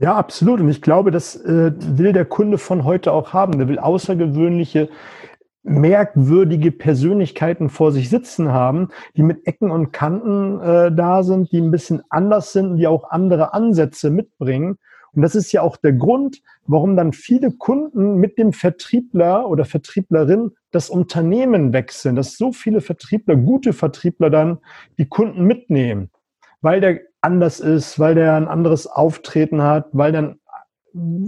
Ja, absolut. Und ich glaube, das äh, will der Kunde von heute auch haben. Der will außergewöhnliche, merkwürdige Persönlichkeiten vor sich sitzen haben, die mit Ecken und Kanten äh, da sind, die ein bisschen anders sind, die auch andere Ansätze mitbringen. Und das ist ja auch der Grund, warum dann viele Kunden mit dem Vertriebler oder Vertrieblerin das Unternehmen wechseln, dass so viele Vertriebler, gute Vertriebler dann die Kunden mitnehmen, weil der anders ist, weil der ein anderes Auftreten hat, weil der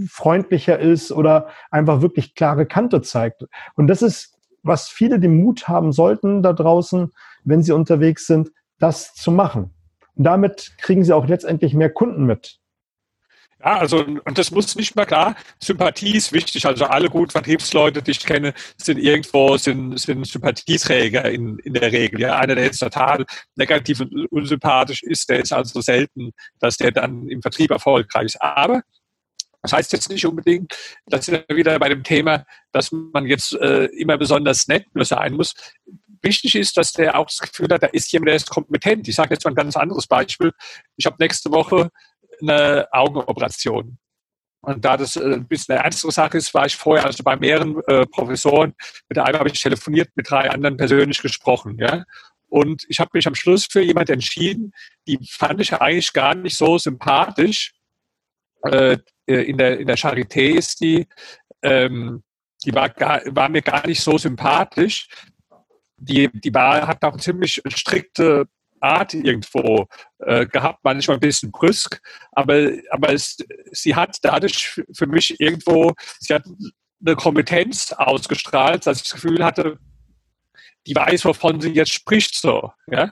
freundlicher ist oder einfach wirklich klare Kante zeigt. Und das ist, was viele den Mut haben sollten da draußen, wenn sie unterwegs sind, das zu machen. Und damit kriegen sie auch letztendlich mehr Kunden mit. Ja, also, und das muss nicht mehr klar. Sympathie ist wichtig. Also alle guten Vertriebsleute, die ich kenne, sind irgendwo, sind, sind Sympathieträger in, in der Regel. Ja, einer, der jetzt total negativ und unsympathisch ist, der ist also selten, dass der dann im Vertrieb erfolgreich ist. Aber das heißt jetzt nicht unbedingt, dass wir wieder bei dem Thema, dass man jetzt äh, immer besonders nett sein muss. Wichtig ist, dass der auch das Gefühl hat, da ist jemand, der ist kompetent. Ich sage jetzt mal ein ganz anderes Beispiel. Ich habe nächste Woche eine Augenoperation. Und da das äh, ein bisschen eine ernstere Sache ist, war ich vorher also bei mehreren äh, Professoren. Mit einem habe ich telefoniert, mit drei anderen persönlich gesprochen. Ja? Und ich habe mich am Schluss für jemanden entschieden, die fand ich eigentlich gar nicht so sympathisch. Äh, in, der, in der Charité ist die, ähm, die war, gar, war mir gar nicht so sympathisch. Die, die war, hat auch ziemlich strikte Art irgendwo äh, gehabt, manchmal ein bisschen brüsk, aber, aber es, sie hat dadurch für mich irgendwo, sie hat eine Kompetenz ausgestrahlt, dass ich das Gefühl hatte, die weiß, wovon sie jetzt spricht, so. Ja?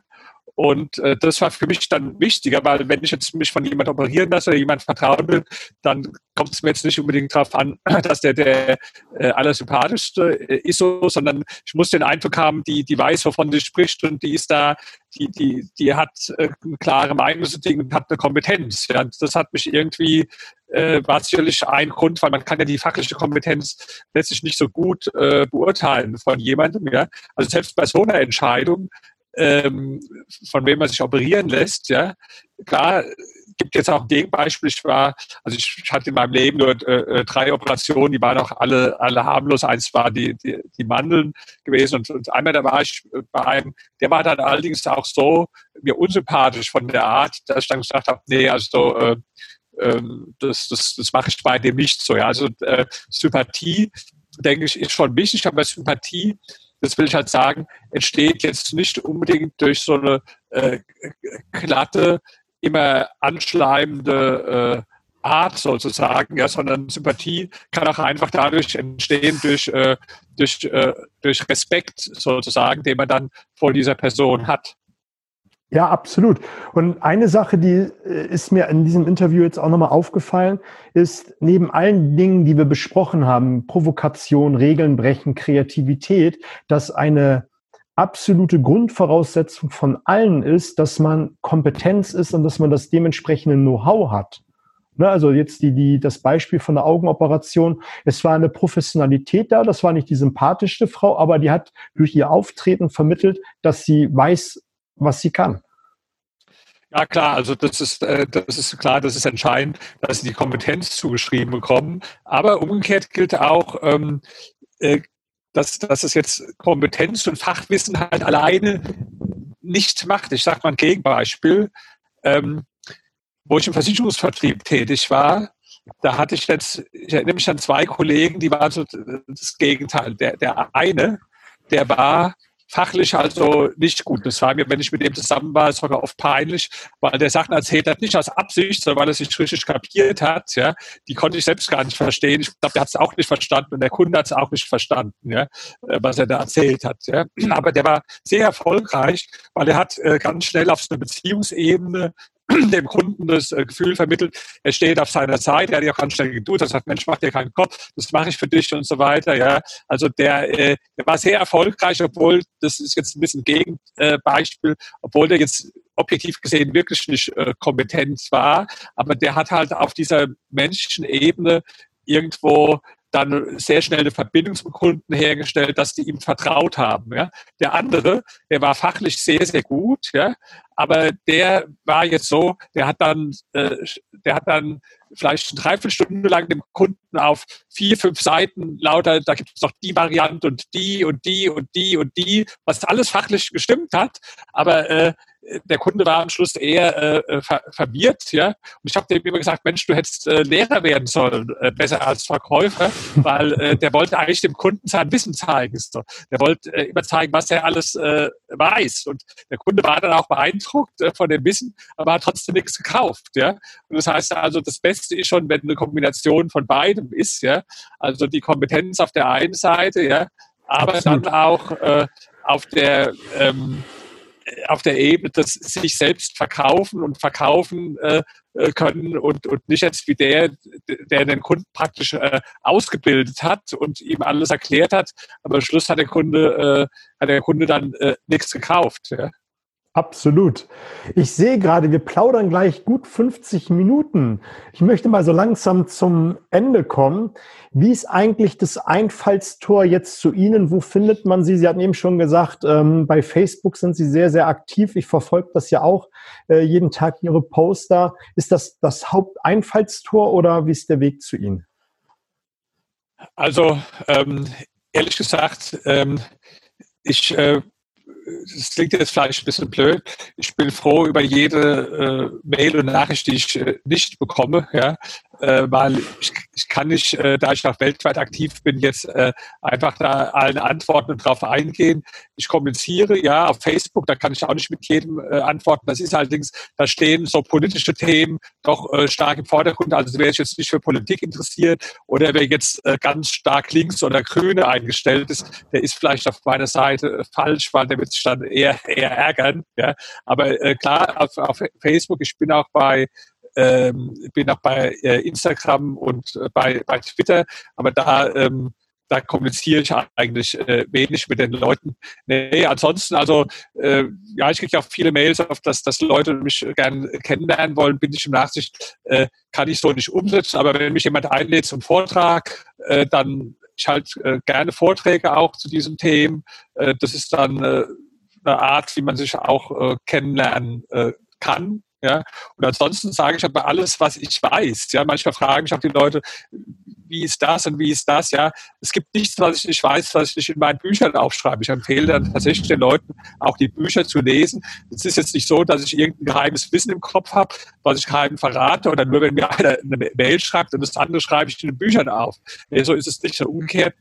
Und äh, das war für mich dann wichtiger, weil wenn ich jetzt mich von jemand operieren lasse oder jemand vertrauen will, dann kommt es mir jetzt nicht unbedingt darauf an, dass der der äh, allersympathischste äh, ist, so, sondern ich muss den Eindruck haben, die, die weiß, wovon sie spricht und die ist da, die, die, die hat äh, eine klare Meinung und hat eine Kompetenz. Ja. Das hat mich irgendwie, äh, war sicherlich ein Grund, weil man kann ja die fachliche Kompetenz letztlich nicht so gut äh, beurteilen von jemandem. Ja. Also selbst bei so einer Entscheidung ähm, von wem man sich operieren lässt. Ja, klar gibt jetzt auch ein Gegenbeispiel. Ich war, also ich hatte in meinem Leben nur äh, äh, drei Operationen, die waren auch alle, alle harmlos. Eins war die, die, die Mandeln gewesen und, und einmal da war ich bei einem, der war dann allerdings auch so mir unsympathisch von der Art, dass ich dann gesagt habe, nee, also äh, ähm, das, das, das mache ich bei dem nicht so. Ja. Also äh, Sympathie, denke ich, ist schon wichtig, aber Sympathie das will ich halt sagen, entsteht jetzt nicht unbedingt durch so eine äh, glatte, immer anschleimende äh, Art sozusagen, ja, sondern Sympathie kann auch einfach dadurch entstehen, durch, äh, durch, äh, durch Respekt sozusagen, den man dann vor dieser Person hat. Ja, absolut. Und eine Sache, die äh, ist mir in diesem Interview jetzt auch nochmal aufgefallen, ist neben allen Dingen, die wir besprochen haben, Provokation, Regeln brechen, Kreativität, dass eine absolute Grundvoraussetzung von allen ist, dass man Kompetenz ist und dass man das dementsprechende Know-how hat. Ne, also jetzt die, die, das Beispiel von der Augenoperation. Es war eine Professionalität da, das war nicht die sympathischste Frau, aber die hat durch ihr Auftreten vermittelt, dass sie weiß, was sie kann. Ja klar, also das ist, äh, das ist klar, das ist entscheidend, dass sie die Kompetenz zugeschrieben bekommen. Aber umgekehrt gilt auch, ähm, äh, dass, dass es jetzt Kompetenz und Fachwissen halt alleine nicht macht. Ich sage mal ein Gegenbeispiel. Ähm, wo ich im Versicherungsvertrieb tätig war, da hatte ich jetzt, ich erinnere mich an zwei Kollegen, die waren so das Gegenteil. Der, der eine, der war fachlich also nicht gut. Das war mir, wenn ich mit dem zusammen war, sogar oft peinlich, weil der Sachen erzählt hat, nicht aus Absicht, sondern weil er sich richtig kapiert hat. Ja, die konnte ich selbst gar nicht verstehen. Ich glaube, der hat es auch nicht verstanden und der Kunde hat es auch nicht verstanden, ja, äh, was er da erzählt hat. Ja. Aber der war sehr erfolgreich, weil er hat äh, ganz schnell auf so einer Beziehungsebene dem Kunden das äh, Gefühl vermittelt, er steht auf seiner Seite, er hat ja auch ganz schnell geduld, er sagt, Mensch, mach dir keinen Kopf, das mache ich für dich und so weiter. Ja, Also der, äh, der war sehr erfolgreich, obwohl, das ist jetzt ein bisschen Gegenbeispiel, obwohl der jetzt objektiv gesehen wirklich nicht äh, kompetent war, aber der hat halt auf dieser menschlichen Ebene irgendwo dann sehr schnell eine Verbindung zum Kunden hergestellt, dass die ihm vertraut haben. Ja. Der andere, der war fachlich sehr, sehr gut, ja, aber der war jetzt so, der hat dann, äh, der hat dann vielleicht eine Dreiviertelstunde lang dem Kunden auf vier, fünf Seiten lauter, da gibt es noch die Variante und die und die und die und die, was alles fachlich gestimmt hat, aber äh, der Kunde war am Schluss eher äh, äh, ver verwirrt, ja. Und ich habe dem immer gesagt, Mensch, du hättest äh, Lehrer werden sollen, äh, besser als Verkäufer, weil äh, der wollte eigentlich dem Kunden sein Wissen zeigen. So. Der wollte äh, immer zeigen, was er alles äh, weiß. Und der Kunde war dann auch beeindruckt äh, von dem Wissen, aber hat trotzdem nichts gekauft, ja. Und das heißt also, das Beste ist schon, wenn eine Kombination von beidem ist, ja. Also die Kompetenz auf der einen Seite, ja, aber Absolut. dann auch äh, auf der ähm, auf der Ebene des sich selbst verkaufen und verkaufen äh, äh, können und, und nicht jetzt wie der, der den Kunden praktisch äh, ausgebildet hat und ihm alles erklärt hat, aber am Schluss hat der Kunde, äh, hat der Kunde dann äh, nichts gekauft. Ja. Absolut. Ich sehe gerade, wir plaudern gleich gut 50 Minuten. Ich möchte mal so langsam zum Ende kommen. Wie ist eigentlich das Einfallstor jetzt zu Ihnen? Wo findet man Sie? Sie hatten eben schon gesagt, ähm, bei Facebook sind Sie sehr, sehr aktiv. Ich verfolge das ja auch äh, jeden Tag Ihre Poster. Ist das das Haupteinfallstor oder wie ist der Weg zu Ihnen? Also ähm, ehrlich gesagt, ähm, ich äh, das klingt jetzt vielleicht ein bisschen blöd. Ich bin froh über jede äh, Mail und Nachricht, die ich äh, nicht bekomme, ja, äh, weil ich, ich kann nicht, äh, da ich auch weltweit aktiv bin, jetzt äh, einfach da allen antworten drauf eingehen. Ich kommuniziere, ja, auf Facebook, da kann ich auch nicht mit jedem äh, antworten. Das ist allerdings, da stehen so politische Themen doch äh, stark im Vordergrund. Also wer sich jetzt nicht für Politik interessiert oder wer jetzt äh, ganz stark links oder grüne eingestellt ist, der ist vielleicht auf meiner Seite falsch, weil der wird sich dann eher, eher ärgern. Ja. Aber klar, auf, auf Facebook, ich bin auch bei ähm, bin auch bei äh, Instagram und äh, bei, bei Twitter, aber da, ähm, da kommuniziere ich eigentlich äh, wenig mit den Leuten. Nee, ansonsten, also äh, ja, ich kriege auch viele Mails auf, dass, dass Leute mich gerne kennenlernen wollen, bin ich im Nachsicht, äh, kann ich so nicht umsetzen, aber wenn mich jemand einlädt zum Vortrag, äh, dann ich halte äh, gerne Vorträge auch zu diesen Themen. Äh, das ist dann äh, eine Art, wie man sich auch äh, kennenlernen äh, kann. Ja? Und ansonsten sage ich aber alles, was ich weiß. Ja? Manchmal fragen mich auch die Leute, wie ist das und wie ist das? Ja, es gibt nichts, was ich nicht weiß, was ich nicht in meinen Büchern aufschreibe. Ich empfehle dann tatsächlich den Leuten, auch die Bücher zu lesen. Es ist jetzt nicht so, dass ich irgendein geheimes Wissen im Kopf habe, was ich keinem verrate oder nur wenn mir einer eine Mail schreibt und das andere schreibe ich in den Büchern auf. Nee, so ist es nicht, so umgekehrt.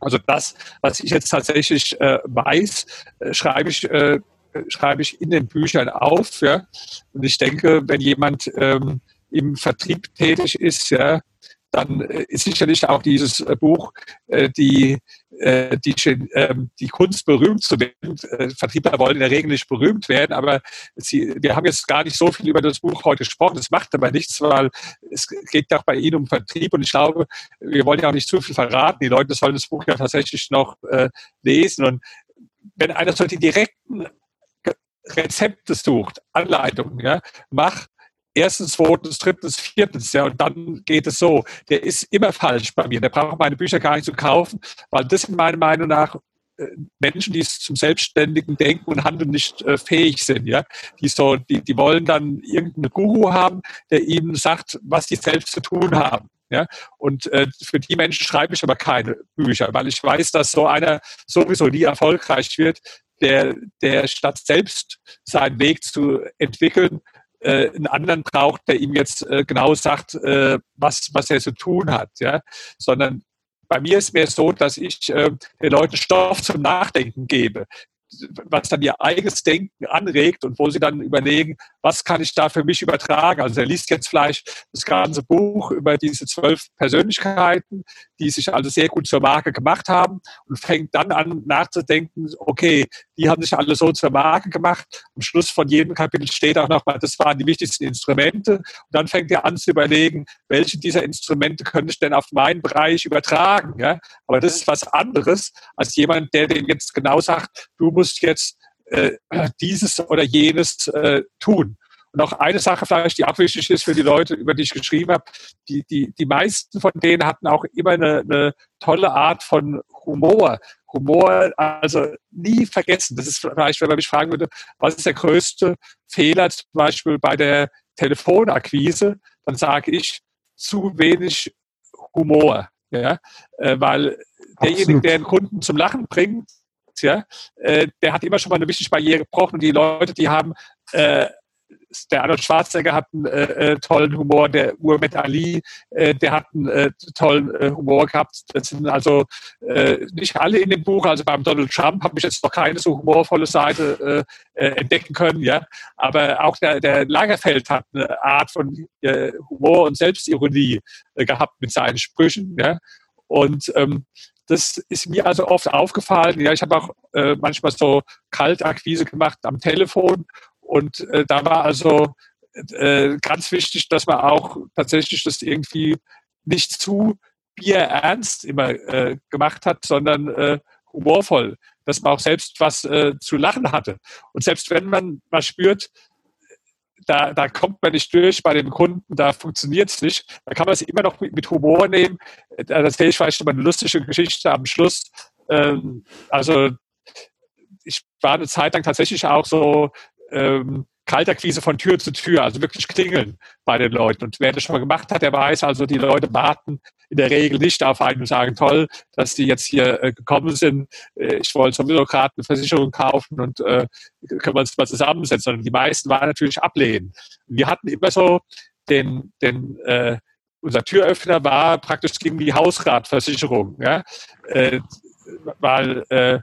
Also das, was ich jetzt tatsächlich äh, weiß, äh, schreibe ich äh, schreibe ich in den Büchern auf. Ja? Und ich denke, wenn jemand ähm, im Vertrieb tätig ist, ja, dann äh, ist sicherlich auch dieses äh, Buch, äh, die, die, ähm, die Kunst berühmt zu werden. Vertriebler wollen in der Regel nicht berühmt werden, aber sie, wir haben jetzt gar nicht so viel über das Buch heute gesprochen. Das macht aber nichts, weil es geht auch bei Ihnen um Vertrieb und ich glaube, wir wollen ja auch nicht zu viel verraten. Die Leute sollen das Buch ja tatsächlich noch lesen und wenn einer so die direkten Rezepte sucht, Anleitungen, ja, mach erstens, zweitens, drittens, viertens, ja, und dann geht es so. Der ist immer falsch bei mir. Der braucht meine Bücher gar nicht zu kaufen, weil das sind meiner Meinung nach äh, Menschen, die zum selbstständigen Denken und Handeln nicht äh, fähig sind, ja, die so, die, die wollen dann irgendeinen Guru haben, der ihnen sagt, was sie selbst zu tun haben. Ja, und äh, für die Menschen schreibe ich aber keine Bücher, weil ich weiß, dass so einer sowieso nie erfolgreich wird, der, der statt selbst seinen Weg zu entwickeln, äh, einen anderen braucht, der ihm jetzt äh, genau sagt, äh, was, was er zu tun hat. Ja? Sondern bei mir ist mehr so, dass ich äh, den Leuten Stoff zum Nachdenken gebe was dann ihr eigenes Denken anregt und wo sie dann überlegen, was kann ich da für mich übertragen. Also er liest jetzt vielleicht das ganze Buch über diese zwölf Persönlichkeiten, die sich also sehr gut zur Marke gemacht haben und fängt dann an nachzudenken, okay, die haben sich alle so zur Marke gemacht. Am Schluss von jedem Kapitel steht auch nochmal, das waren die wichtigsten Instrumente. Und dann fängt er an zu überlegen, welche dieser Instrumente könnte ich denn auf meinen Bereich übertragen. Ja? Aber das ist was anderes als jemand, der dem jetzt genau sagt, du musst jetzt äh, dieses oder jenes äh, tun. Und auch eine Sache vielleicht, die auch wichtig ist für die Leute, über die ich geschrieben habe, die, die, die meisten von denen hatten auch immer eine, eine tolle Art von Humor. Humor, also nie vergessen. Das ist vielleicht, wenn man mich fragen würde, was ist der größte Fehler zum Beispiel bei der Telefonakquise, dann sage ich zu wenig Humor. Ja, äh, weil derjenige, der den Kunden zum Lachen bringt, ja, äh, der hat immer schon mal eine wichtige Barriere gebrochen. Und die Leute, die haben äh, der Arnold Schwarzenegger hat einen äh, äh, tollen Humor, der Muhammad Ali, äh, der hat einen äh, tollen äh, Humor gehabt. Das sind also äh, nicht alle in dem Buch. Also beim Donald Trump habe ich jetzt noch keine so humorvolle Seite entdecken können, ja. Aber auch der, der Lagerfeld hat eine Art von Humor und Selbstironie gehabt mit seinen Sprüchen, ja. Und ähm, das ist mir also oft aufgefallen. Ja, ich habe auch äh, manchmal so Kaltakquise gemacht am Telefon und äh, da war also äh, ganz wichtig, dass man auch tatsächlich das irgendwie nicht zu bierernst immer äh, gemacht hat, sondern äh, humorvoll, dass man auch selbst was äh, zu lachen hatte. Und selbst wenn man mal spürt, da, da kommt man nicht durch bei den Kunden, da funktioniert es nicht, dann kann man es immer noch mit, mit Humor nehmen. Da erzähle ich vielleicht mal eine lustige Geschichte am Schluss. Ähm, also ich war eine Zeit lang tatsächlich auch so ähm, Kalterquise von Tür zu Tür, also wirklich klingeln bei den Leuten. Und wer das schon mal gemacht hat, der weiß also, die Leute warten in der Regel nicht auf einen und sagen, toll, dass die jetzt hier äh, gekommen sind. Äh, ich wollte sowieso gerade eine Versicherung kaufen und äh, können wir uns mal zusammensetzen. Und die meisten waren natürlich ablehnen. Wir hatten immer so den, den äh, unser Türöffner war praktisch gegen die Hausratversicherung, ja, äh, weil äh,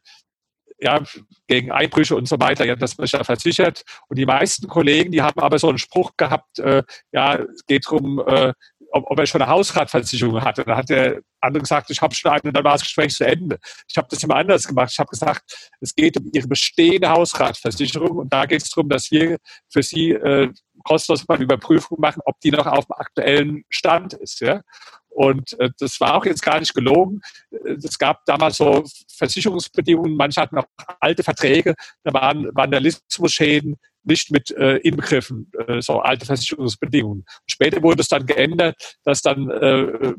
ja, gegen Einbrüche und so weiter, ja, das ist ja versichert. Und die meisten Kollegen, die haben aber so einen Spruch gehabt, äh, ja, es geht darum, äh, ob, ob er schon eine Hausratversicherung hatte. Dann hat der andere gesagt, ich habe schon eine, und dann war das Gespräch zu Ende. Ich habe das immer anders gemacht. Ich habe gesagt, es geht um Ihre bestehende Hausratversicherung und da geht es darum, dass wir für Sie äh, kostenlos mal eine Überprüfung machen, ob die noch auf dem aktuellen Stand ist. Ja? Und äh, das war auch jetzt gar nicht gelogen. Es gab damals so Versicherungsbedingungen, manche hatten auch alte Verträge, da waren Vandalismusschäden nicht mit äh, inbegriffen, äh, so alte Versicherungsbedingungen. Später wurde es dann geändert, dass dann äh,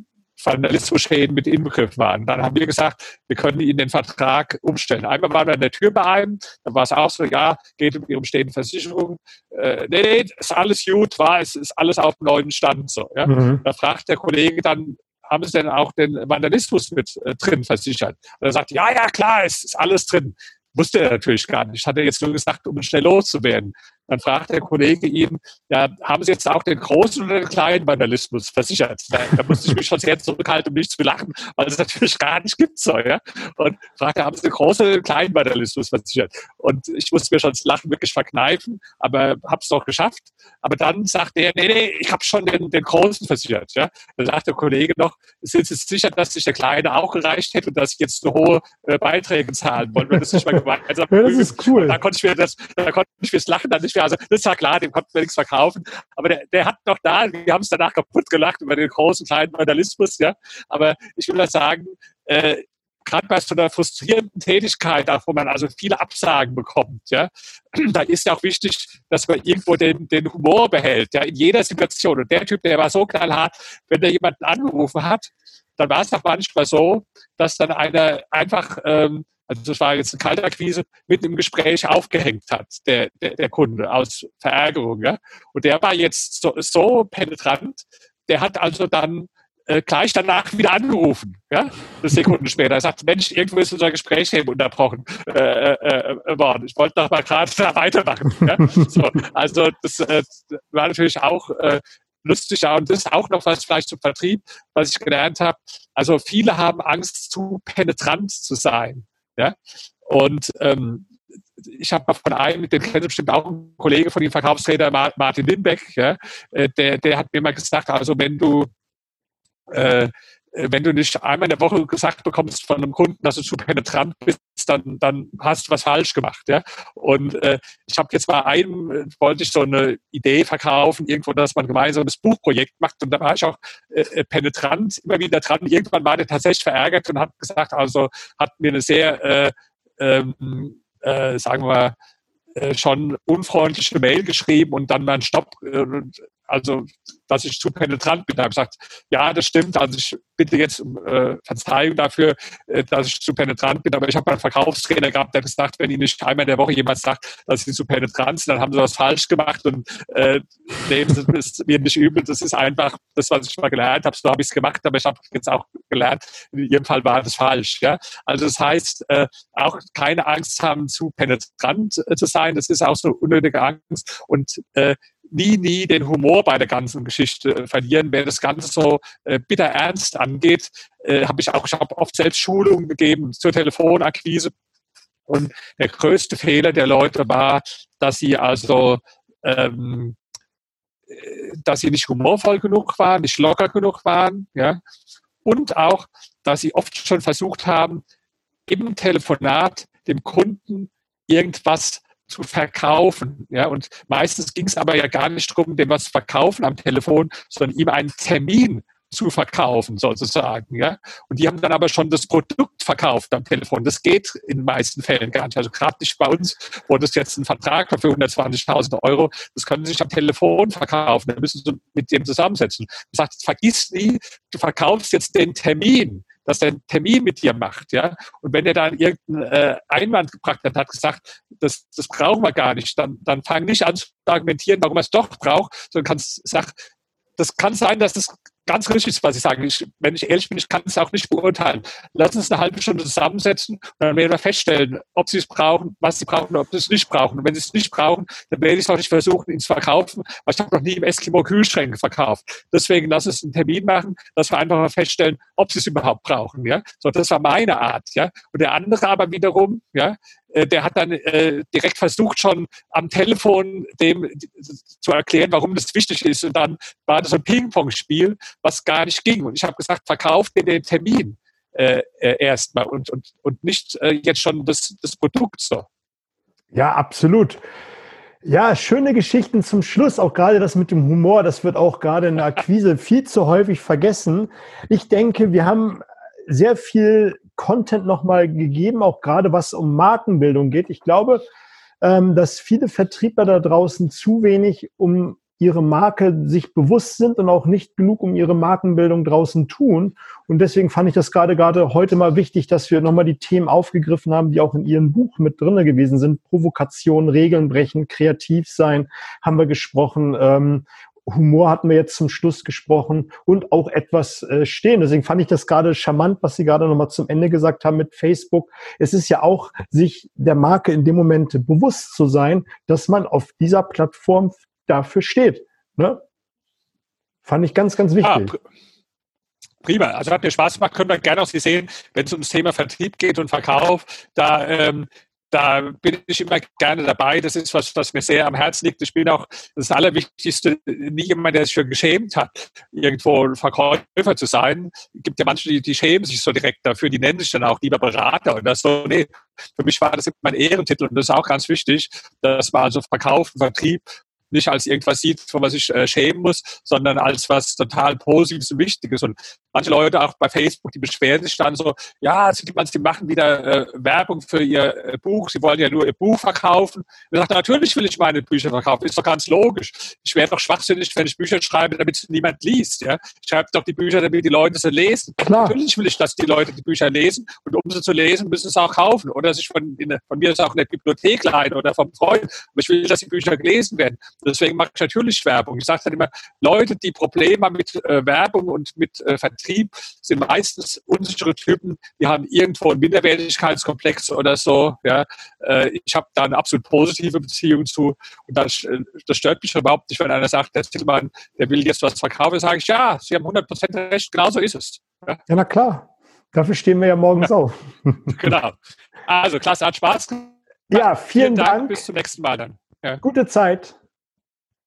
Vandalismusschäden mit inbegriffen waren. Dann haben wir gesagt, wir können Ihnen den Vertrag umstellen. Einmal waren wir an der Tür bei einem, dann war es auch so, ja, geht um Ihre bestehende Versicherung. Äh, nee, nee, ist alles gut, war, es ist alles auf dem neuen Stand so. Ja? Mhm. Da fragt der Kollege dann, haben Sie denn auch den Vandalismus mit äh, drin versichert? Und er sagt, ja, ja, klar, es ist alles drin. Wusste er natürlich gar nicht. Hat er jetzt nur gesagt, um schnell loszuwerden. Dann fragt der Kollege ihn, ja, haben Sie jetzt auch den großen oder den kleinen Vandalismus versichert? Da, da musste ich mich schon sehr zurückhalten, um nicht zu lachen, weil es natürlich gar nicht gibt so, ja. Und fragt er, haben Sie den großen oder den kleinen Vandalismus versichert? Und ich musste mir schon das Lachen wirklich verkneifen, aber habe es doch geschafft. Aber dann sagt er, nee, nee, ich habe schon den, den großen versichert, ja. Dann sagt der Kollege noch, sind Sie sicher, dass sich der Kleine auch gereicht hätte und dass ich jetzt so hohe äh, Beiträge zahlen wollen, wenn das nicht mal gemeinsam ja, Das ist cool. da konnte ich mir das, da konnte ich mir das Lachen dann nicht mehr. Also das war klar, dem konnten wir nichts verkaufen. Aber der, der hat noch da, wir haben es danach kaputt gelacht über den großen kleinen Vandalismus. Ja. Aber ich will das sagen, äh, gerade bei so einer frustrierenden Tätigkeit, wo man also viele Absagen bekommt, ja, da ist ja auch wichtig, dass man irgendwo den, den Humor behält, ja, in jeder Situation. Und der Typ, der war so knallhart, wenn der jemanden angerufen hat, dann war es auch manchmal so, dass dann einer einfach ähm, also das war jetzt eine Kaltakquise, mitten im Gespräch aufgehängt hat, der, der, der Kunde aus Verärgerung. Ja? Und der war jetzt so, so penetrant, der hat also dann äh, gleich danach wieder angerufen, ja, eine Sekunde später. Er sagt, Mensch, irgendwo ist unser Gespräch eben unterbrochen äh, äh, äh worden. Ich wollte doch mal gerade da weitermachen. Ja? So, also das äh, war natürlich auch äh, lustig. Ja, und das ist auch noch was vielleicht zum Vertrieb, was ich gelernt habe. Also viele haben Angst, zu penetrant zu sein. Ja? Und ähm, ich habe mal von einem, den kennt bestimmt auch ein Kollege von dem Verkaufstrainer Martin Lindbeck, ja, äh, der, der hat mir mal gesagt, also wenn du äh, wenn du nicht einmal in der Woche gesagt bekommst von einem Kunden, dass du zu penetrant bist, dann, dann hast du was falsch gemacht. Ja? Und äh, ich habe jetzt bei einem, wollte ich so eine Idee verkaufen, irgendwo, dass man gemeinsam das Buchprojekt macht. Und da war ich auch äh, äh, penetrant immer wieder dran. Irgendwann war der tatsächlich verärgert und hat gesagt, also hat mir eine sehr, äh, ähm, äh, sagen wir, äh, schon unfreundliche Mail geschrieben und dann mal einen Stopp, äh, also dass ich zu penetrant bin. Da habe gesagt, ja, das stimmt, also ich bitte jetzt um äh, Verzeihung dafür, äh, dass ich zu penetrant bin, aber ich habe einen Verkaufstrainer gehabt, der gesagt, wenn Ihnen nicht einmal in der Woche jemand sagt, dass Sie zu penetrant sind, dann haben Sie was falsch gemacht und äh, nehmen Sie es mir nicht übel, das ist einfach das, was ich mal gelernt habe, so habe ich es gemacht, aber ich habe jetzt auch gelernt, in Ihrem Fall war das falsch. Ja? Also das heißt, äh, auch keine Angst haben, zu penetrant äh, zu sein, das ist auch so unnötige Angst und äh, nie, nie den Humor bei der ganzen Geschichte äh, verlieren. Wer das Ganze so äh, bitter ernst angeht, äh, habe ich auch, ich habe oft selbst Schulungen gegeben zur Telefonakquise. Und der größte Fehler der Leute war, dass sie also ähm, äh, dass sie nicht humorvoll genug waren, nicht locker genug waren, ja, und auch, dass sie oft schon versucht haben, im Telefonat dem Kunden irgendwas zu verkaufen. Ja, und meistens ging es aber ja gar nicht darum, dem was verkaufen am Telefon, sondern ihm einen Termin zu verkaufen, sozusagen. Ja? Und die haben dann aber schon das Produkt verkauft am Telefon. Das geht in den meisten Fällen gar nicht. Also gerade nicht bei uns, wo das jetzt ein Vertrag für 120.000 Euro, das können sie sich am Telefon verkaufen. Da müssen sie mit dem zusammensetzen. Das sagt, vergiss nie, du verkaufst jetzt den Termin dass er einen Termin mit dir macht, ja. Und wenn er dann irgendeinen äh, Einwand gebracht hat, hat gesagt, das, das brauchen wir gar nicht, dann, dann fang nicht an zu argumentieren, warum er es doch braucht, sondern kannst sagen, das kann sein, dass das ganz richtig was ich sage. Ich, wenn ich ehrlich bin, ich kann es auch nicht beurteilen. Lass uns eine halbe Stunde zusammensetzen und dann werden wir feststellen, ob sie es brauchen, was sie brauchen, ob sie es nicht brauchen. Und wenn sie es nicht brauchen, dann werde ich es auch nicht versuchen, ihn zu verkaufen, weil ich habe noch nie im Eskimo Kühlschränke verkauft. Deswegen lass uns einen Termin machen, dass wir einfach mal feststellen, ob sie es überhaupt brauchen. Ja? So, das war meine Art. Ja? Und der andere aber wiederum, ja, der hat dann äh, direkt versucht, schon am Telefon dem zu erklären, warum das wichtig ist. Und dann war das ein Ping-Pong-Spiel, was gar nicht ging. Und ich habe gesagt, verkauft dir den Termin äh, äh, erstmal und, und, und nicht äh, jetzt schon das, das Produkt so. Ja, absolut. Ja, schöne Geschichten zum Schluss, auch gerade das mit dem Humor, das wird auch gerade in der Akquise viel zu häufig vergessen. Ich denke, wir haben sehr viel Content nochmal gegeben, auch gerade was um Markenbildung geht. Ich glaube, ähm, dass viele Vertriebler da draußen zu wenig um ihre Marke sich bewusst sind und auch nicht genug um ihre Markenbildung draußen tun. Und deswegen fand ich das gerade gerade heute mal wichtig, dass wir nochmal die Themen aufgegriffen haben, die auch in Ihrem Buch mit drinne gewesen sind. Provokation, Regeln brechen, kreativ sein, haben wir gesprochen. Humor hatten wir jetzt zum Schluss gesprochen und auch etwas äh, stehen. Deswegen fand ich das gerade charmant, was Sie gerade nochmal zum Ende gesagt haben mit Facebook. Es ist ja auch, sich der Marke in dem Moment bewusst zu sein, dass man auf dieser Plattform dafür steht. Ne? Fand ich ganz, ganz wichtig. Ah, prima. Also hat mir Spaß gemacht. Können wir gerne auch Sie sehen, wenn es ums Thema Vertrieb geht und Verkauf. Da ähm, da bin ich immer gerne dabei. Das ist was, was mir sehr am Herzen liegt. Ich bin auch das Allerwichtigste, nie jemand, der sich für geschämt hat, irgendwo Verkäufer zu sein. Es gibt ja manche, die, die schämen sich so direkt dafür, die nennen sich dann auch lieber Berater und so. Nee, für mich war das immer ein Ehrentitel und das ist auch ganz wichtig, dass man also Verkauf, Vertrieb nicht als irgendwas sieht, wo man sich äh, schämen muss, sondern als was total Positives und Wichtiges. Und manche Leute auch bei Facebook, die beschweren sich dann so, ja, sie, machen wieder äh, Werbung für ihr äh, Buch, sie wollen ja nur ihr Buch verkaufen. Und sagt, natürlich will ich meine Bücher verkaufen, ist doch ganz logisch. Ich wäre doch schwachsinnig, wenn ich Bücher schreibe, damit niemand liest. Ja? Ich schreibe doch die Bücher, damit die Leute sie lesen. Klar. Natürlich will ich, dass die Leute die Bücher lesen und um sie zu lesen, müssen sie es auch kaufen oder sich von, in, von mir auch in der Bibliothek leihen oder vom Freund. Aber ich will, dass die Bücher gelesen werden. Deswegen mache ich natürlich Werbung. Ich sage dann immer, Leute, die Probleme haben mit äh, Werbung und mit äh, Vertrieb, sind meistens unsichere Typen, die haben irgendwo einen Minderwertigkeitskomplex oder so. Ja. Äh, ich habe da eine absolut positive Beziehung zu. Und das, äh, das stört mich überhaupt nicht, wenn einer sagt, der Tillmann, der will jetzt was verkaufen, sage ich, ja, Sie haben 100% recht, genau so ist es. Ja, ja na klar. Dafür stehen wir ja morgens ja. auf. genau. Also, klasse, hat Spaß gemacht. Ja, vielen, vielen Dank. Dank. Bis zum nächsten Mal dann. Ja. Gute Zeit.